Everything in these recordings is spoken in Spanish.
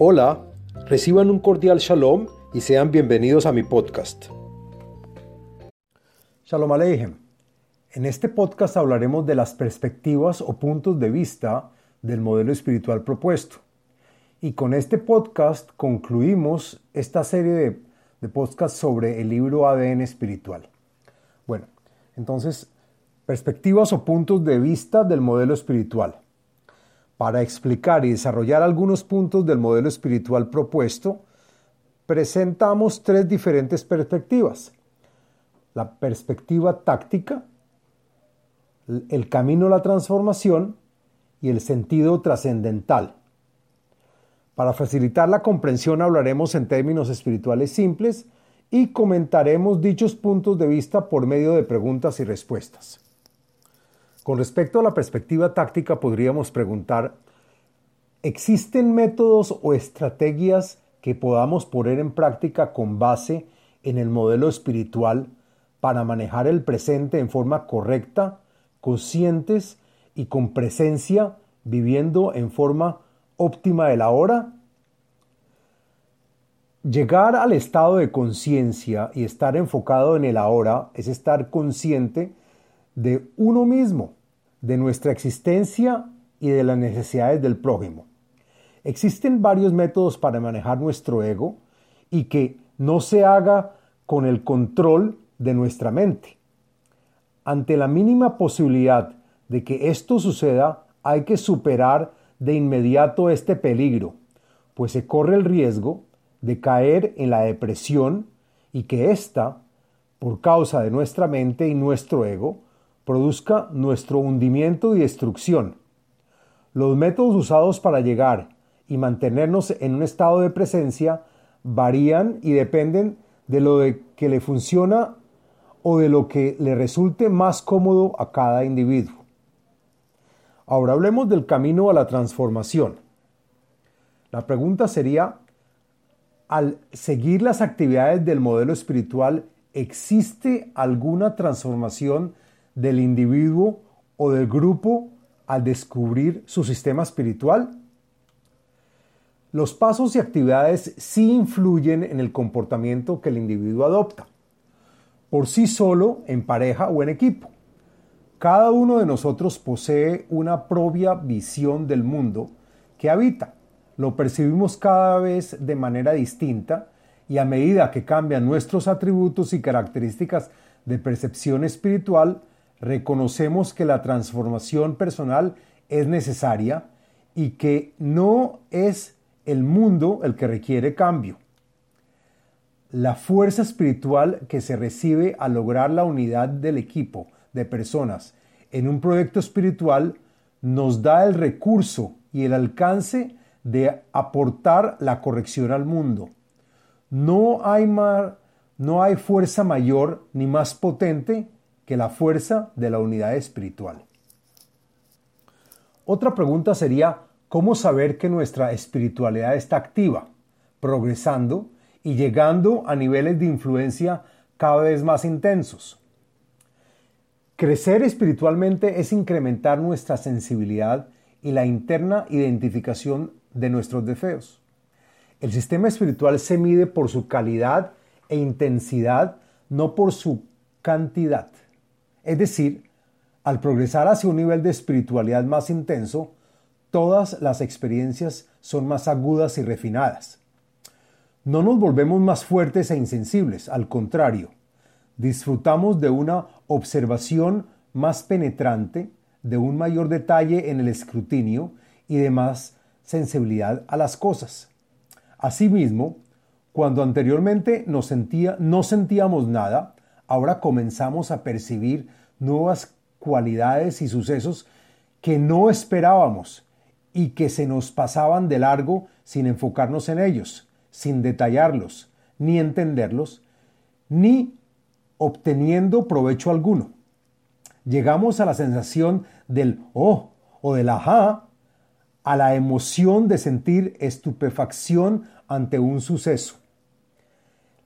Hola, reciban un cordial shalom y sean bienvenidos a mi podcast. Shalom Aleichem. En este podcast hablaremos de las perspectivas o puntos de vista del modelo espiritual propuesto. Y con este podcast concluimos esta serie de, de podcasts sobre el libro ADN espiritual. Bueno, entonces, perspectivas o puntos de vista del modelo espiritual. Para explicar y desarrollar algunos puntos del modelo espiritual propuesto, presentamos tres diferentes perspectivas. La perspectiva táctica, el camino a la transformación y el sentido trascendental. Para facilitar la comprensión hablaremos en términos espirituales simples y comentaremos dichos puntos de vista por medio de preguntas y respuestas. Con respecto a la perspectiva táctica, podríamos preguntar, ¿existen métodos o estrategias que podamos poner en práctica con base en el modelo espiritual para manejar el presente en forma correcta, conscientes y con presencia, viviendo en forma óptima de la hora? Llegar al estado de conciencia y estar enfocado en el ahora es estar consciente de uno mismo de nuestra existencia y de las necesidades del prójimo. Existen varios métodos para manejar nuestro ego y que no se haga con el control de nuestra mente. Ante la mínima posibilidad de que esto suceda, hay que superar de inmediato este peligro, pues se corre el riesgo de caer en la depresión y que ésta, por causa de nuestra mente y nuestro ego, produzca nuestro hundimiento y destrucción. Los métodos usados para llegar y mantenernos en un estado de presencia varían y dependen de lo que le funciona o de lo que le resulte más cómodo a cada individuo. Ahora hablemos del camino a la transformación. La pregunta sería, al seguir las actividades del modelo espiritual, ¿existe alguna transformación del individuo o del grupo al descubrir su sistema espiritual? Los pasos y actividades sí influyen en el comportamiento que el individuo adopta, por sí solo, en pareja o en equipo. Cada uno de nosotros posee una propia visión del mundo que habita. Lo percibimos cada vez de manera distinta y a medida que cambian nuestros atributos y características de percepción espiritual, reconocemos que la transformación personal es necesaria y que no es el mundo el que requiere cambio. La fuerza espiritual que se recibe al lograr la unidad del equipo de personas en un proyecto espiritual nos da el recurso y el alcance de aportar la corrección al mundo. No hay, no hay fuerza mayor ni más potente que la fuerza de la unidad espiritual. Otra pregunta sería, ¿cómo saber que nuestra espiritualidad está activa, progresando y llegando a niveles de influencia cada vez más intensos? Crecer espiritualmente es incrementar nuestra sensibilidad y la interna identificación de nuestros deseos. El sistema espiritual se mide por su calidad e intensidad, no por su cantidad. Es decir, al progresar hacia un nivel de espiritualidad más intenso, todas las experiencias son más agudas y refinadas. No nos volvemos más fuertes e insensibles, al contrario, disfrutamos de una observación más penetrante, de un mayor detalle en el escrutinio y de más sensibilidad a las cosas. Asimismo, cuando anteriormente no sentíamos nada, ahora comenzamos a percibir nuevas cualidades y sucesos que no esperábamos y que se nos pasaban de largo sin enfocarnos en ellos, sin detallarlos, ni entenderlos, ni obteniendo provecho alguno. Llegamos a la sensación del oh o del ajá, a la emoción de sentir estupefacción ante un suceso.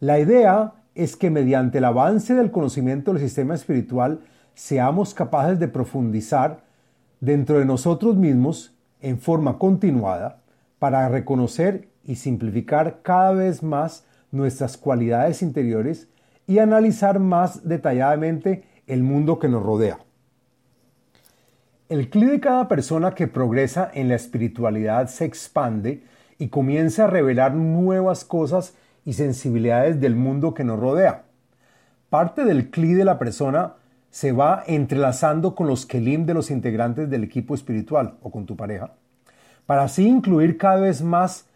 La idea es que mediante el avance del conocimiento del sistema espiritual seamos capaces de profundizar dentro de nosotros mismos en forma continuada para reconocer y simplificar cada vez más nuestras cualidades interiores y analizar más detalladamente el mundo que nos rodea. El clic de cada persona que progresa en la espiritualidad se expande y comienza a revelar nuevas cosas y sensibilidades del mundo que nos rodea. Parte del clic de la persona se va entrelazando con los kelim de los integrantes del equipo espiritual o con tu pareja, para así incluir cada vez más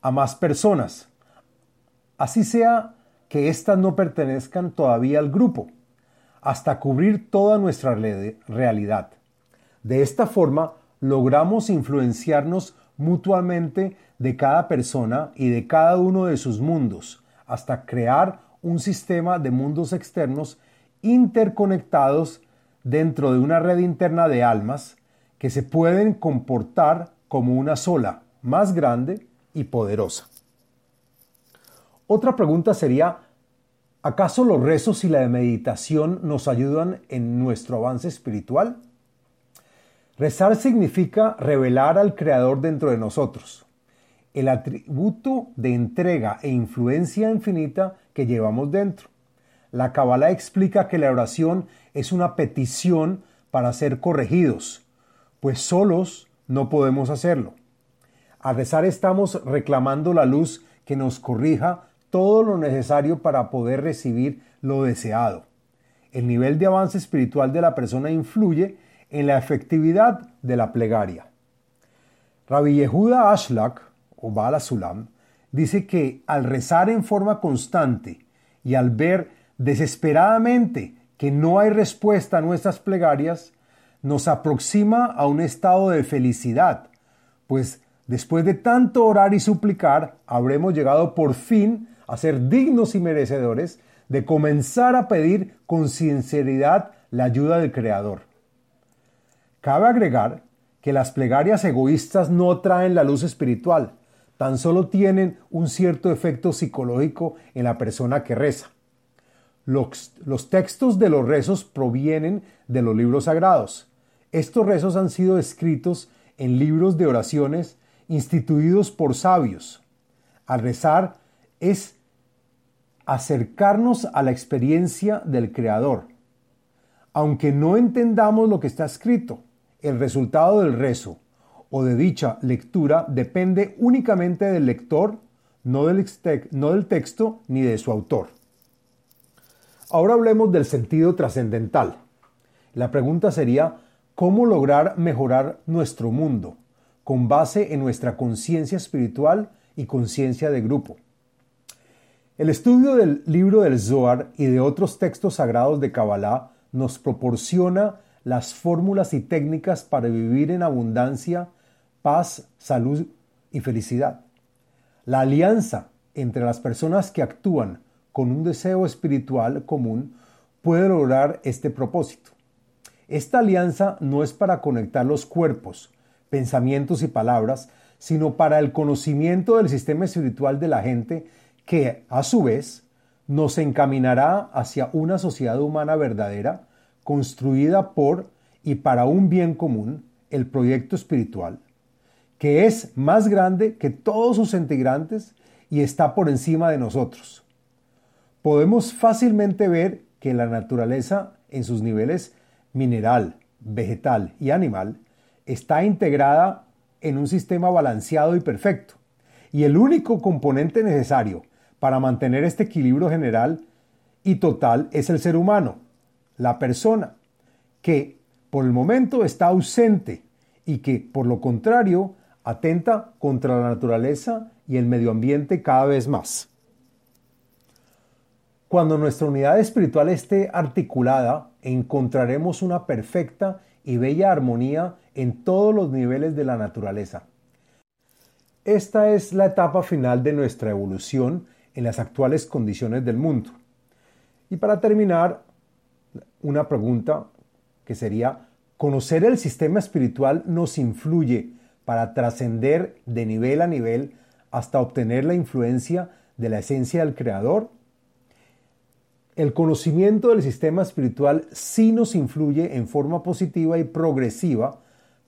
a más personas. Así sea que éstas no pertenezcan todavía al grupo, hasta cubrir toda nuestra realidad. De esta forma, logramos influenciarnos mutuamente de cada persona y de cada uno de sus mundos, hasta crear un sistema de mundos externos interconectados dentro de una red interna de almas que se pueden comportar como una sola, más grande y poderosa. Otra pregunta sería, ¿acaso los rezos y la meditación nos ayudan en nuestro avance espiritual? Rezar significa revelar al Creador dentro de nosotros, el atributo de entrega e influencia infinita que llevamos dentro. La Kabbalah explica que la oración es una petición para ser corregidos, pues solos no podemos hacerlo. Al rezar estamos reclamando la luz que nos corrija todo lo necesario para poder recibir lo deseado. El nivel de avance espiritual de la persona influye en la efectividad de la plegaria. Rabbi Yehuda Ashlak, o Bala Sulam, dice que al rezar en forma constante y al ver desesperadamente que no hay respuesta a nuestras plegarias, nos aproxima a un estado de felicidad, pues después de tanto orar y suplicar, habremos llegado por fin a ser dignos y merecedores de comenzar a pedir con sinceridad la ayuda del Creador. Cabe agregar que las plegarias egoístas no traen la luz espiritual, tan solo tienen un cierto efecto psicológico en la persona que reza. Los, textos de los rezos provienen de los libros sagrados. Estos rezos han sido escritos en libros de oraciones instituidos por sabios. Al rezar es acercarnos a la experiencia del Creador. Aunque no entendamos lo que está escrito, el resultado del rezo o de dicha lectura depende únicamente del lector, no del texto ni de su autor. Ahora hablemos del sentido trascendental. La pregunta sería, ¿cómo lograr mejorar nuestro mundo con base en nuestra conciencia espiritual y conciencia de grupo? El estudio del libro del Zohar y de otros textos sagrados de Kabbalah nos proporciona las fórmulas y técnicas para vivir en abundancia, paz, salud y felicidad. La alianza entre las personas que actúan con un deseo espiritual común puede lograr este propósito. Esta alianza no es para conectar los cuerpos, pensamientos y palabras, sino para el conocimiento del sistema espiritual de la gente que, a su vez, nos encaminará hacia una sociedad humana verdadera construida por y para un bien común, el proyecto espiritual, que es más grande que todos sus integrantes y está por encima de nosotros. Podemos fácilmente ver que la naturaleza en sus niveles mineral, vegetal y animal está integrada en un sistema balanceado y perfecto. Y el único componente necesario para mantener este equilibrio general y total es el ser humano, la persona, que por el momento está ausente y que por lo contrario atenta contra la naturaleza y el medio ambiente cada vez más. Cuando nuestra unidad espiritual esté articulada, encontraremos una perfecta y bella armonía en todos los niveles de la naturaleza. Esta es la etapa final de nuestra evolución en las actuales condiciones del mundo. Y para terminar, una pregunta que sería, ¿conocer el sistema espiritual nos influye para trascender de nivel a nivel hasta obtener la influencia de la esencia del Creador? El conocimiento del sistema espiritual sí nos influye en forma positiva y progresiva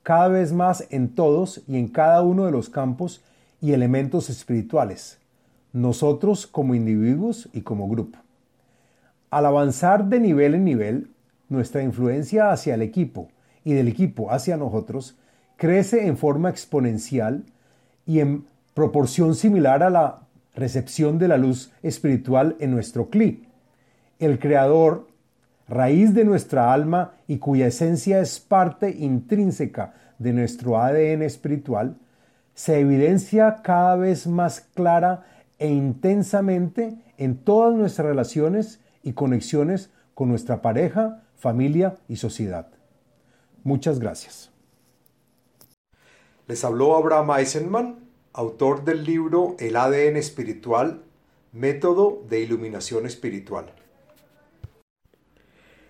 cada vez más en todos y en cada uno de los campos y elementos espirituales, nosotros como individuos y como grupo. Al avanzar de nivel en nivel, nuestra influencia hacia el equipo y del equipo hacia nosotros crece en forma exponencial y en proporción similar a la recepción de la luz espiritual en nuestro cli. El Creador, raíz de nuestra alma y cuya esencia es parte intrínseca de nuestro ADN espiritual, se evidencia cada vez más clara e intensamente en todas nuestras relaciones y conexiones con nuestra pareja, familia y sociedad. Muchas gracias. Les habló Abraham Eisenman, autor del libro El ADN espiritual, método de iluminación espiritual.